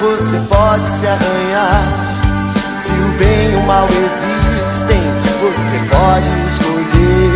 você pode se arranhar. Se o bem e o mal existem, você pode escolher.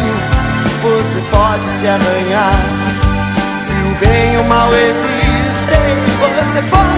pode se arranhar. Se o bem e o mal existem, você pode